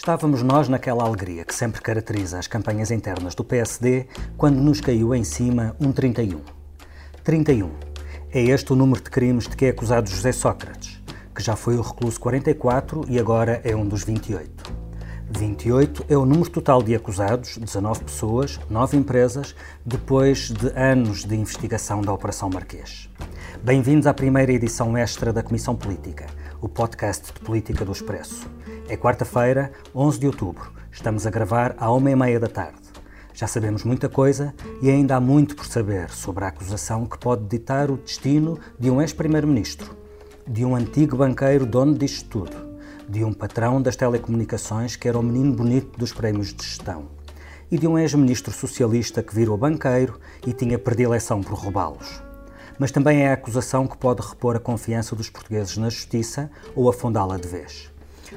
Estávamos nós naquela alegria que sempre caracteriza as campanhas internas do PSD quando nos caiu em cima um 31. 31. É este o número de crimes de que é acusado José Sócrates, que já foi o recluso 44 e agora é um dos 28. 28 é o número total de acusados, 19 pessoas, 9 empresas, depois de anos de investigação da Operação Marquês. Bem-vindos à primeira edição extra da Comissão Política, o podcast de política do Expresso. É quarta-feira, 11 de outubro. Estamos a gravar à uma e meia da tarde. Já sabemos muita coisa e ainda há muito por saber sobre a acusação que pode ditar o destino de um ex-primeiro-ministro, de um antigo banqueiro dono disto tudo, de um patrão das telecomunicações que era o menino bonito dos prémios de gestão e de um ex-ministro socialista que virou banqueiro e tinha predileção por roubá-los. Mas também é a acusação que pode repor a confiança dos portugueses na justiça ou afundá-la de vez.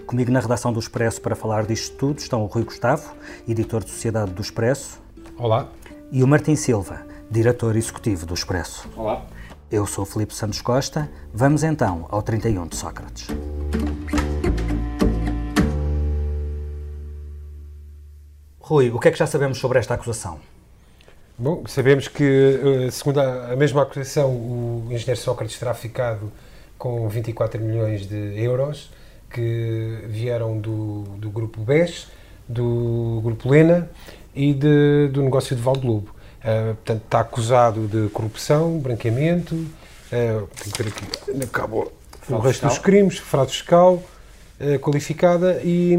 Comigo na redação do Expresso para falar disto tudo estão o Rui Gustavo, editor de Sociedade do Expresso. Olá. E o Martim Silva, diretor executivo do Expresso. Olá. Eu sou o Filipe Santos Costa. Vamos então ao 31 de Sócrates. Rui, o que é que já sabemos sobre esta acusação? Bom, sabemos que, eh, segundo a mesma acusação, o engenheiro Sócrates terá ficado com 24 milhões de euros que vieram do, do grupo BES, do grupo Lena e de, do negócio de Valdelobo. Uh, portanto, está acusado de corrupção, branqueamento, uh, tenho que ver aqui, acabou. O resto dos crimes, fraude fiscal, qualificada e,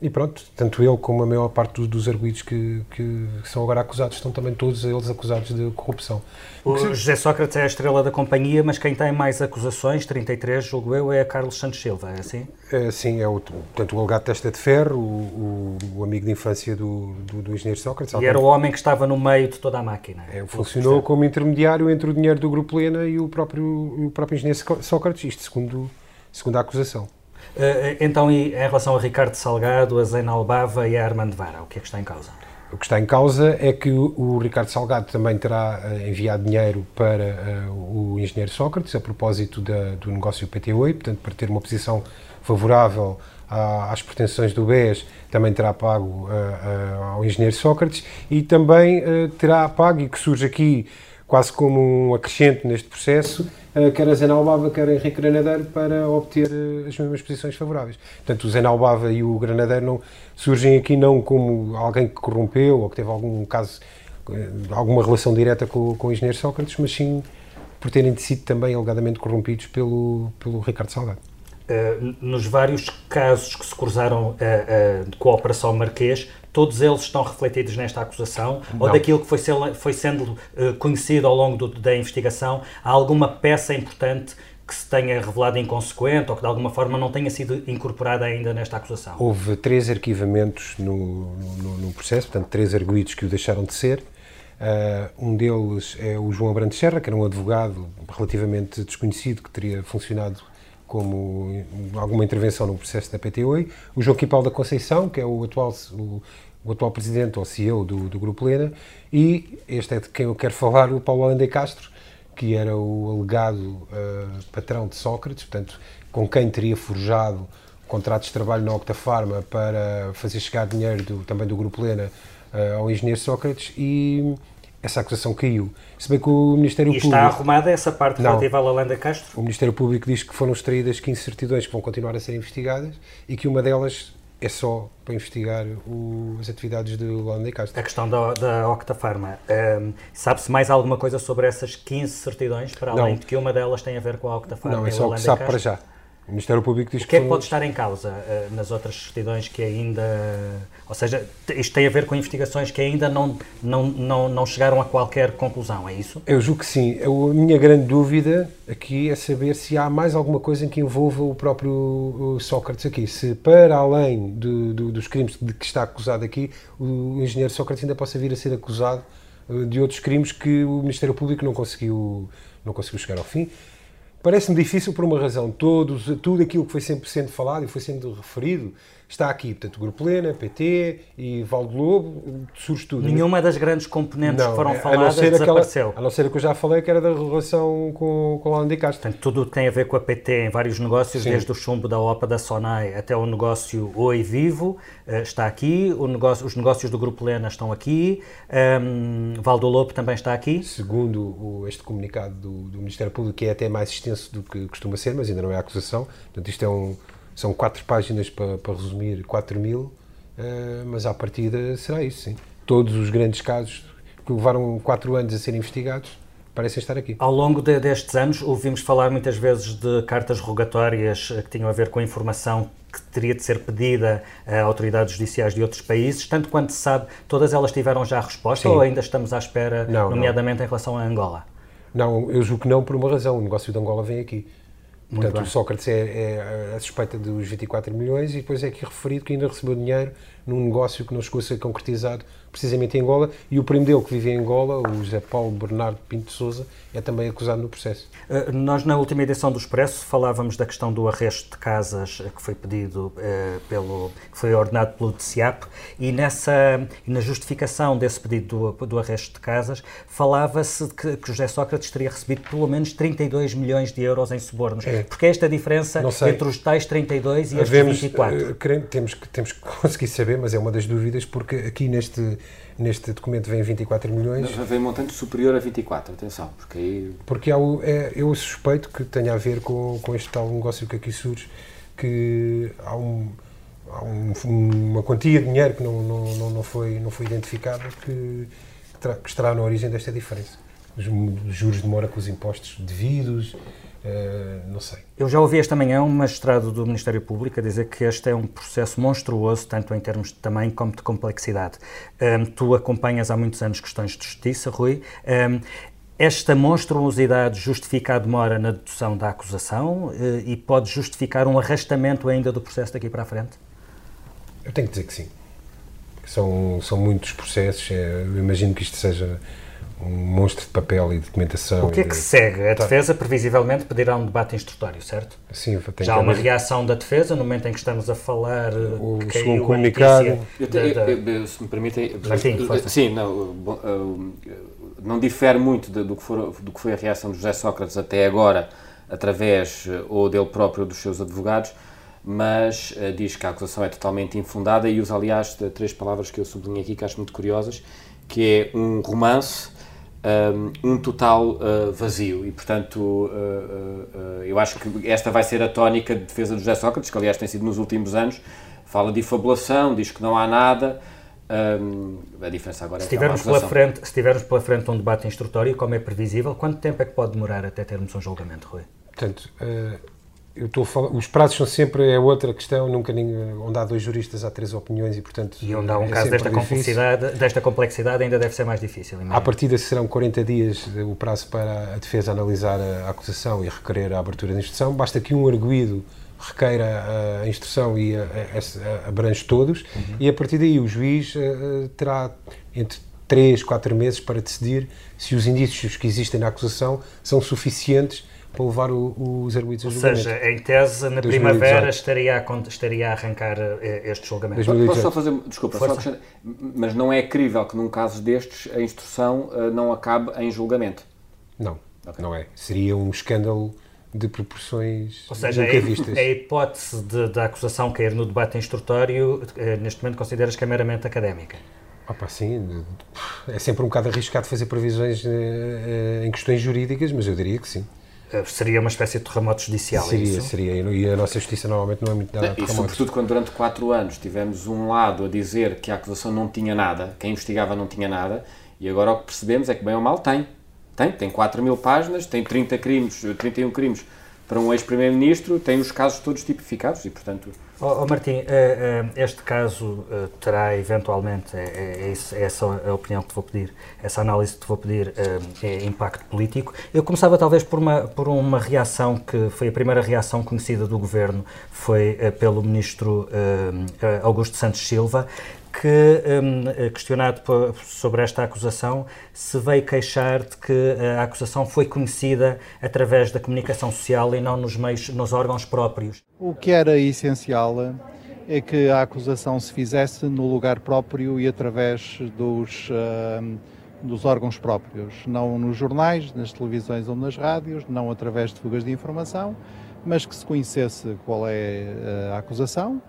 e, pronto, tanto ele como a maior parte dos, dos arguídos que, que, são agora acusados estão também todos eles acusados de corrupção. O José Sócrates é a estrela da companhia, mas quem tem mais acusações, 33, julgo eu, é Carlos Santos Silva, é assim? É, sim, é o, portanto, o alegado testa de ferro, o, o, o, amigo de infância do, do, do engenheiro Sócrates. E era o homem que estava no meio de toda a máquina. É, funcionou como intermediário entre o dinheiro do Grupo Lena e o próprio, o próprio engenheiro Sócrates, isto segundo, segundo a acusação. Eh, então, e em relação a Ricardo Salgado, a Zena Albava e a Armando Vara, o que é que está em causa? O que está em causa é que o, Ricardo Salgado também terá uh, enviado dinheiro para uh, o engenheiro Sócrates a propósito da, do negócio PT8, portanto, para ter uma posição favorável à, às pretensões do BES, também terá pago uh, ao engenheiro Sócrates e também terá pago, e que surge aqui quase como um acrescente neste processo, eh, quer a Zena Albava, quer Henrique Granadeiro, para obter eh, as mesmas posições favoráveis. Portanto, o Zena Albava e o Granadeiro não, surgem aqui não como alguém que corrompeu ou que teve algum caso, eh, alguma relação direta com, com o engenheiro Sócrates, mas sim por terem sido também alegadamente corrompidos pelo, pelo Ricardo Salgado. Uh, nos vários casos que se cruzaram uh, uh, com a Operação Marquês, todos eles estão refletidos nesta acusação? Não. Ou daquilo que foi, foi sendo conhecido ao longo do, da investigação, há alguma peça importante que se tenha revelado inconsequente ou que de alguma forma não tenha sido incorporada ainda nesta acusação? Houve três arquivamentos no, no, no processo, portanto, três arguídos que o deixaram de ser. um deles é o João Abrantes Serra, que era um advogado relativamente desconhecido que teria funcionado como alguma intervenção no processo da PTOI, o Joaquim Paulo da Conceição, que é o atual, o, o atual presidente ou CEO do, do, Grupo Lena, e este é de quem eu quero falar, o Paulo Além de Castro, que era o alegado uh, patrão de Sócrates, portanto, com quem teria forjado contratos de trabalho na Octafarma para fazer chegar dinheiro do, também do Grupo Lena uh, ao engenheiro Sócrates, e essa acusação caiu. Se bem que o Ministério e Público... está arrumada essa parte não, relativa à Lalanda Castro? O Ministério Público diz que foram extraídas 15 certidões que vão continuar a ser investigadas e que uma delas é só para investigar o, as atividades de Lalanda Castro. A questão da, da Octafarma. Um, Sabe-se mais alguma coisa sobre essas 15 certidões, para além não. de que uma delas tem a ver com a Octafarma Não, é só o que sabe para já. O Ministério Público diz o que, que é que pode estar em causa uh, nas outras certidões que ainda. Ou seja, isto tem a ver com investigações que ainda não, não, não, não chegaram a qualquer conclusão, é isso? Eu julgo que sim. Eu, a minha grande dúvida aqui é saber se há mais alguma coisa em que envolva o próprio Sócrates aqui. Se, para além do, do, dos crimes de que está acusado aqui, o engenheiro Sócrates ainda possa vir a ser acusado eh, de outros crimes que o Ministério Público não conseguiu, não conseguiu chegar ao fim Parece-me difícil por uma razão. Todos, tudo aquilo que foi sempre sendo falado e foi sendo referido está aqui. Portanto, Grupo Lena, PT e Valdo Lobo, surge tudo. Nenhuma das grandes componentes não, que foram faladas a não desapareceu. Aquela, a não ser a que eu já falei, que era da relação com, com a Holanda Castro. Portanto, tudo tem a ver com a PT em vários negócios, Sim. desde o chumbo da OPA da Sonai até o negócio Oi Vivo, uh, está aqui. O negócio, os negócios do Grupo Lena estão aqui. Um, Valdo Lobo também está aqui. Segundo o, este comunicado do, do Ministério Público, que é até mais extenso do que costuma ser, mas ainda não é acusação. Portanto, isto é um são quatro páginas para, para resumir 4 mil, uh, mas à partida será isso, sim. Todos os grandes casos que levaram quatro anos a serem investigados parecem estar aqui. Ao longo de, destes anos, ouvimos falar muitas vezes de cartas rogatórias eh, que tinham a ver com a informação que teria de ser pedida a autoridades judiciais de outros países. Tanto quanto se sabe, todas elas tiveram já a resposta Sim. ou ainda estamos à espera, não, nomeadamente não. em relação a Angola? Não, eu julgo que não por uma razão. O negócio de Angola vem aqui. Muito Portanto, bem. o Sócrates é, é, a suspeita dos 24 milhões e depois é aqui referido que ainda recebeu dinheiro num negócio que não chegou a ser concretizado precisamente em Angola, e o primo dele que vive em Angola, o José Paulo Bernardo Pinto Souza, é também acusado no processo. Uh, nós, na última edição do Expresso, falávamos da questão do arresto de casas que foi pedido uh, pelo, que foi ordenado pelo DCIAP, e nessa, na justificação desse pedido do, do arresto de casas, falava-se que, que José Sócrates teria recebido pelo menos 32 milhões de euros em subornos. É. Porque é esta diferença entre os tais 32 e Havemos, estes 24? Uh, temos, que, temos que conseguir saber, mas é uma das dúvidas, porque aqui neste neste documento vem 24 milhões. Mas vem montante superior a 24, atenção, porque aí... Porque há é, eu suspeito que tenha a ver com, com este tal negócio que aqui surge, que há, um, há um, uma quantia de dinheiro que não, não, não, foi, não foi identificada que, que estará na origem desta diferença. Os juros de mora com os impostos devidos, Uh, não sei. Eu já ouvi esta manhã um magistrado do Ministério Público a dizer que este é um processo monstruoso, tanto em termos de tamanho como de complexidade. Um, tu acompanhas há muitos anos questões de justiça, Rui. Um, esta monstruosidade justifica a demora na dedução da acusação uh, e pode justificar um arrastamento ainda do processo daqui para a frente? Eu tenho que dizer que sim. São, são muitos processos. É, eu imagino que isto seja um monstro de papel e documentação. O que é que de... segue? A tá. defesa previsivelmente pedirá um debate instrutório, certo? Sim, Já há uma reação da defesa no momento em que estamos a falar o que segundo comunicado. Eu, te, eu, eu, se me permitem, sim, sim não, não difere muito do que, for, do que foi a reação de José Sócrates até agora, através ou dele próprio ou dos seus advogados, mas uh, diz que a acusação é totalmente infundada e usa, aliás, três palavras que eu sublinho aqui que acho muito curiosas, que é um romance um, total uh, vazio. E, portanto, uh, uh, eu acho que esta vai ser a tónica de defesa do José Sócrates, que aliás tem sido nos últimos anos. Fala de fabulação, diz que não há nada. Um, a diferença agora se é tivermos pela frente Se tivermos pela frente um debate instrutório, como é previsível, quanto tempo é que pode demorar até termos um julgamento, Rui? Portanto, eu estou falar, os prazos são sempre é outra questão, nunca ninguém, onde há dois juristas há três opiniões e portanto e onde há um é caso desta complexidade, desta complexidade ainda deve ser mais difícil. Imagino. À partida serão 40 dias o prazo para a defesa analisar a acusação e requerer a abertura de instrução. Basta que um arguído requeira a instrução e a, a, a abrange todos uhum. e a partir daí o juiz uh, terá entre 3, 4 meses para decidir se os indícios que existem na acusação são suficientes para levar o, os arguídos a julgamento. Ou seja, em tese, na 2018. primavera estaria a, estaria a arrancar eh, este julgamento. 2018. Posso só fazer, desculpa, só mas não é crível que num caso destes a instrução uh, não acabe em julgamento? Não, okay. não é. Seria um escândalo de proporções Ou seja, nunca a, vistas. a hipótese da acusação cair no debate instrutório, uh, neste momento consideras que é meramente académica? Opa, sim, é sempre um bocado arriscado fazer previsões uh, em questões jurídicas, mas eu diria que sim. Eh, seria uma espécie de terremoto judicial, é seria, é Seria, e a nossa justiça normalmente não é muito nada E sobretudo quando durante quatro anos tivemos um lado a dizer que a acusação não tinha nada, quem investigava não tinha nada, e agora o que percebemos é que bem ou mal tem. Tem, tem 4 mil páginas, tem 30 crimes, 31 crimes para um ex-primeiro-ministro, tem os casos todos tipificados e, portanto... Oh, oh Martim, eh, eh, este caso eh, terá eventualmente, é, é, é essa a opinião que te vou pedir, essa análise que te vou pedir, é impacto político. Eu começava talvez por uma, por uma reação que foi a primeira reação conhecida do Governo, foi pelo Ministro Augusto Santos Silva, que, um, questionado sobre esta acusação, se veio queixar de que a acusação foi conhecida através da comunicação social e não nos meios, nos órgãos próprios. O que era essencial é que a acusação se fizesse no lugar próprio e através dos, uh, dos órgãos próprios, não nos jornais, nas televisões ou nas rádios, não através de fugas de informação, mas que se conhecesse qual é a acusação,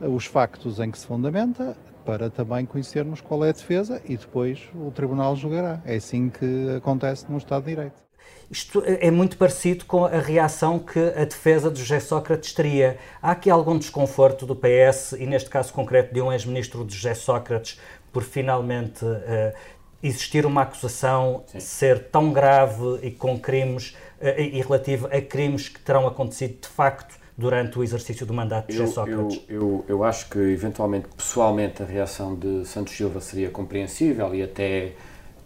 os factos em que se fundamenta, para também conhecermos qual é a defesa e depois o Tribunal julgará. É assim que acontece no Estado de Direito. Isto é muito parecido com a reação que a defesa de José Sócrates teria. Há aqui algum desconforto do PS, e neste caso concreto de um ex-ministro de José Sócrates, por finalmente uh, existir uma acusação Sim. ser tão grave e com crimes, uh, e relativo a crimes que terão acontecido de facto durante o exercício do mandato de José Sócrates? Eu, eu, eu acho que, eventualmente, pessoalmente, a reação de Santos Silva seria compreensível e até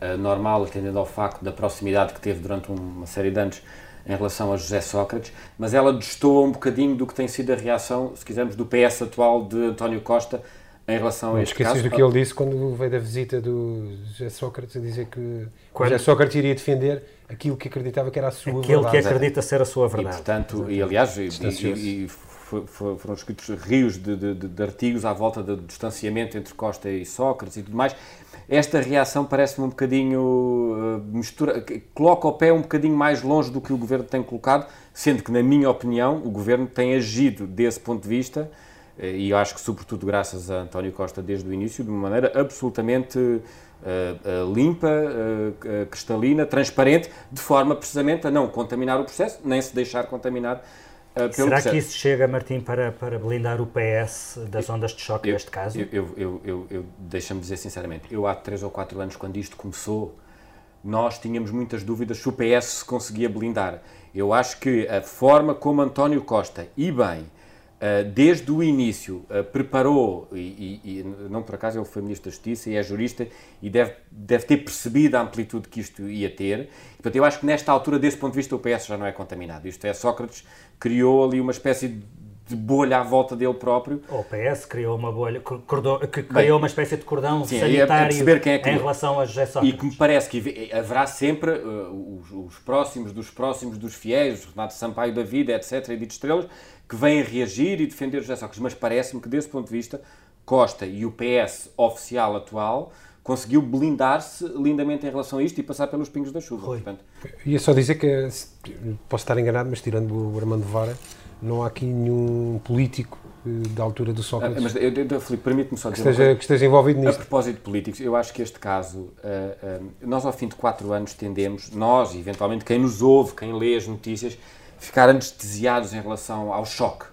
uh, normal, atendendo ao facto da proximidade que teve durante uma série de anos em relação a José Sócrates, mas ela destoa um bocadinho do que tem sido a reação, se quisermos, do PS atual de António Costa em relação Não a este caso. do que ele disse quando veio da visita do José Sócrates a dizer que quando... José Sócrates iria defender aquilo que acreditava que era a sua Aquilo verdade. que acredita ser a sua verdade. E, portanto, e aliás, e, e, e foram escritos rios de, de, de, artigos à volta do distanciamento entre Costa e Sócrates e tudo mais. Esta reação parece-me um bocadinho uh, mistura, coloca o pé um bocadinho mais longe do que o governo tem colocado, sendo que, na minha opinião, o governo tem agido desse ponto de vista, uh, e eu acho que, sobretudo, graças a António Costa desde o início, de uma maneira absolutamente uh, limpa, cristalina, transparente, de forma precisamente a não contaminar o processo, nem se deixar contaminar Uh, Será processo. que isso chega, Martim, para, para blindar o PS das ondas de choque eu, neste caso? Eu, eu, eu, eu, eu Deixa-me dizer sinceramente, eu há três ou quatro anos, quando isto começou, nós tínhamos muitas dúvidas se o PS se conseguia blindar. Eu acho que a forma como António Costa, e bem, desde o início uh, preparou, e, e, e, não por acaso ele foi Ministro da Justiça e é jurista e deve, deve ter percebido a amplitude que isto ia ter. Portanto, eu acho que nesta altura, desse ponto de vista, o PS já não é contaminado. Isto é, Sócrates criou ali uma espécie de bolha à volta dele próprio. O PS criou uma bolha, cordão, que criou Bem, uma espécie de cordão sim, sanitário é quem é que... em relação a José Sócrates. E que me parece que haverá sempre uh, os, os, próximos dos próximos dos fiéis, Renato Sampaio da vida, etc., e de estrelas, que vêm reagir e defender José Sócrates. Mas parece-me que, desse ponto de vista, Costa e o PS oficial atual conseguiu blindar-se lindamente em relação a isto e passar pelos pingos da chuva. Portanto. Ia só dizer que, posso estar enganado, mas tirando o Armando Vara, não há aqui nenhum político eh, da altura do Sócrates. Ah, mas, eu, eu, Filipe, permite-me só dizer que esteja, que esteja envolvido nisto. A propósito de políticos, eu acho que este caso, uh, uh, nós ao fim de quatro anos tendemos, nós e eventualmente quem nos ouve, quem lê as notícias, ficar anestesiados em relação ao choque.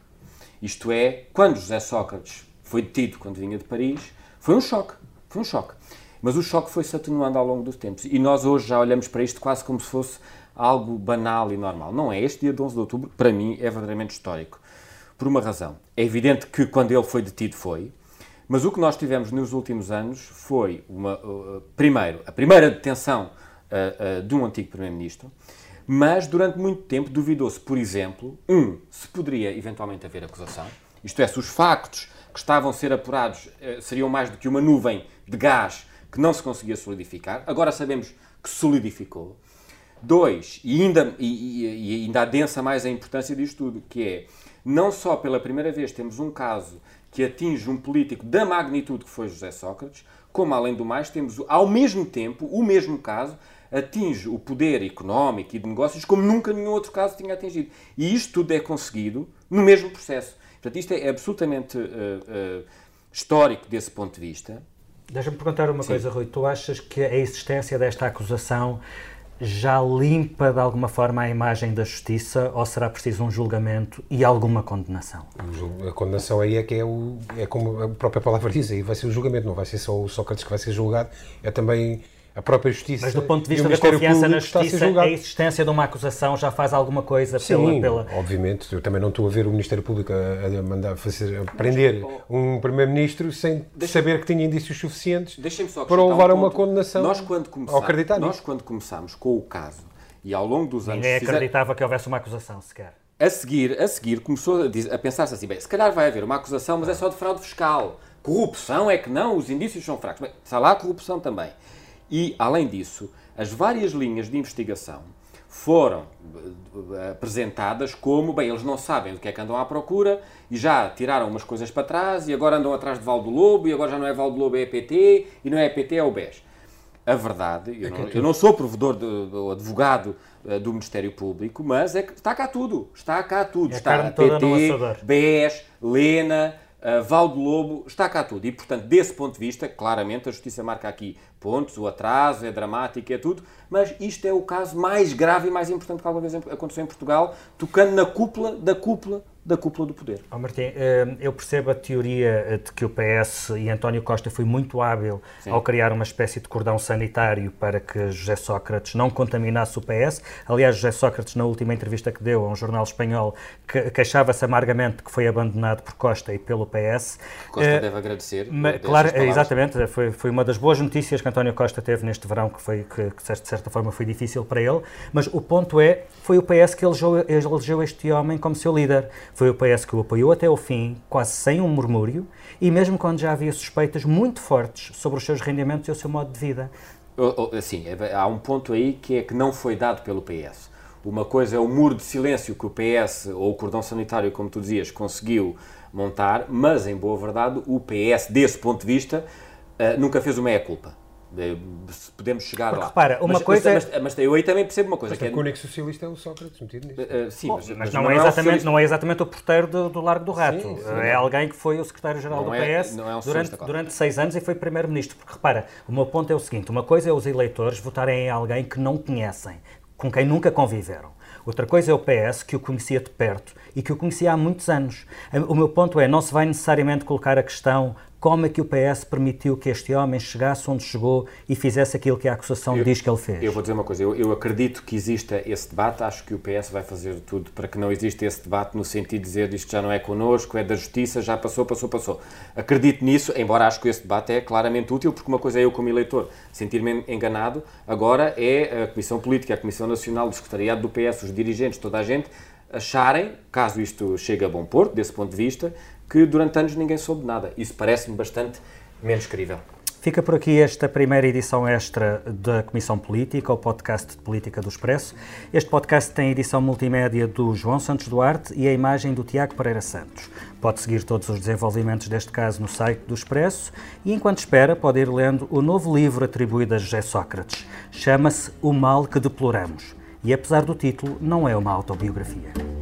Isto é, quando José Sócrates foi detido quando vinha de Paris, foi um choque. Foi um choque. Mas o choque foi-se atenuando ao longo dos tempos. E nós hoje já olhamos para isto quase como se fosse algo banal e normal. Não é. Este dia de 11 de outubro, para mim, é verdadeiramente histórico. Por uma razão. É evidente que quando ele foi detido foi, mas o que nós tivemos nos últimos anos foi, uma, uh, primeiro, a primeira detenção uh, uh, de um antigo Primeiro-Ministro, mas durante muito tempo duvidou-se, por exemplo, um, se poderia eventualmente haver acusação, isto é, se os factos que estavam a ser apurados uh, seriam mais do que uma nuvem de gás que não se conseguia solidificar. Agora sabemos que solidificou. Dois, e ainda, e, e ainda adensa mais a importância disto tudo, que é, não só pela primeira vez temos um caso que atinge um político da magnitude que foi José Sócrates, como além do mais temos, ao mesmo tempo, o mesmo caso, atinge o poder económico e de negócios como nunca nenhum outro caso tinha atingido. E isto tudo é conseguido no mesmo processo. Portanto, isto é absolutamente uh, uh, histórico desse ponto de vista. Deixa-me perguntar uma Sim. coisa, Rui. Tu achas que a existência desta acusação já limpa de alguma forma a imagem da justiça ou será preciso um julgamento e alguma condenação? A condenação aí é que é, o, é como a própria palavra diz, aí vai ser o julgamento, não vai ser só o Sócrates que vai ser julgado, é também a própria justiça. Mas do ponto de vista da confiança na justiça, a, a, existência de uma acusação já faz alguma coisa Sim, pela, pela. Obviamente, eu também não estou a ver o Ministério Público a, a mandar fazer, a prender um Primeiro-Ministro sem saber que tinha indícios suficientes para levar um a uma condenação. Nós, quando começámos, nós, quando começámos com o caso e ao longo dos anos. Ninguém acreditava fizer... que houvesse uma acusação sequer. A seguir, a seguir começou a, a pensar-se assim: bem, se calhar vai haver uma acusação, mas é só de fraude fiscal corrupção é que não, os indícios são fracos. Bem, está lá a corrupção também. E, além disso, as várias linhas de investigação foram eh, apresentadas como, bem, eles não sabem do que é que andam à procura e já tiraram umas coisas para trás e agora andam atrás de Val do Lobo e agora já não é Val do Lobo, é EPT e não é EPT, é o BES. A verdade, eu, é não, eu não, sou provedor, de, do advogado uh, do Ministério Público, mas é que está cá tudo, está cá tudo. É está PT, BES, Lena, uh, Val do Lobo, está cá tudo. E, portanto, desse ponto de vista, claramente a Justiça marca aqui pontos, o atraso é dramático, é tudo, mas isto é o caso mais grave e mais importante que alguma vez aconteceu em Portugal, tocando na cúpula da cúpula da cúpula do poder. Oh, Martim, eh, eu percebo a teoria eh, de que o PS e António Costa foi muito hábil Sim. ao criar uma espécie de cordão sanitário para que José Sócrates não contaminasse o PS. Aliás, José Sócrates, na última entrevista que deu a um jornal espanhol, queixava-se amargamente que foi abandonado por Costa e pelo PS. Costa uh, deve agradecer. Mas, claro, exatamente, foi, foi uma das boas notícias que António Costa teve neste verão, que, foi, que, que de certa forma foi difícil para ele, mas o ponto é, foi o PS que elegeu, elegeu este homem como seu líder foi o PS que o apoiou até o fim, quase sem um murmúrio, e mesmo quando já havia suspeitas muito fortes sobre os seus rendimentos e o seu modo de vida. Assim, há um ponto aí que é que não foi dado pelo PS. Uma coisa é o muro de silêncio que o PS, ou o cordão sanitário, como tu dizias, conseguiu montar, mas, em boa verdade, o PS, desse ponto de vista, eh, nunca fez uma meia-culpa podemos chegar Porque, lá. Repara, uma mas, coisa mas, mas, mas, eu aí também percebo uma coisa. Mas que é... o único socialista é o Sócrates metido nisso. Uh, sim, Bom, mas, não, é exatamente, não é exatamente o porteiro do, do Largo do Rato. Sim, sim, é alguém que foi o secretário-geral do é, PS é um durante, durante seis anos e foi primeiro-ministro. Porque repara, o meu ponto é o seguinte: uma coisa é os eleitores votarem em alguém que não conhecem, com quem nunca conviveram. Outra coisa é o PS, que o conhecia de perto e que o conhecia há muitos anos. O meu ponto é, não se vai necessariamente colocar a questão como é que o PS permitiu que este homem chegasse onde chegou e fizesse aquilo que a acusação eu, diz que ele fez? Eu vou dizer uma coisa, eu, eu, acredito que exista esse debate, acho que o PS vai fazer tudo para que não exista esse debate no sentido de dizer isto já não é connosco, é da justiça, já passou, passou, passou. Acredito nisso, embora acho que esse debate é claramente útil, porque uma coisa é eu como eleitor sentir-me enganado, agora é a Comissão Política, a Comissão Nacional, o Secretariado do PS, os dirigentes, toda a gente, acharem, caso isto chegue a bom porto, desse ponto de vista, que durante anos ninguém soube nada. Isso parece-me bastante menos crível. Fica por aqui esta primeira edição extra da Comissão Política, o podcast de Política do Expresso. Este podcast tem a edição multimédia do João Santos Duarte e a imagem do Tiago Pereira Santos. Pode seguir todos os desenvolvimentos deste caso no site do Expresso e, enquanto espera, pode ir lendo o novo livro atribuído a José Sócrates. Chama-se O Mal que Deploramos e, apesar do título, não é uma autobiografia.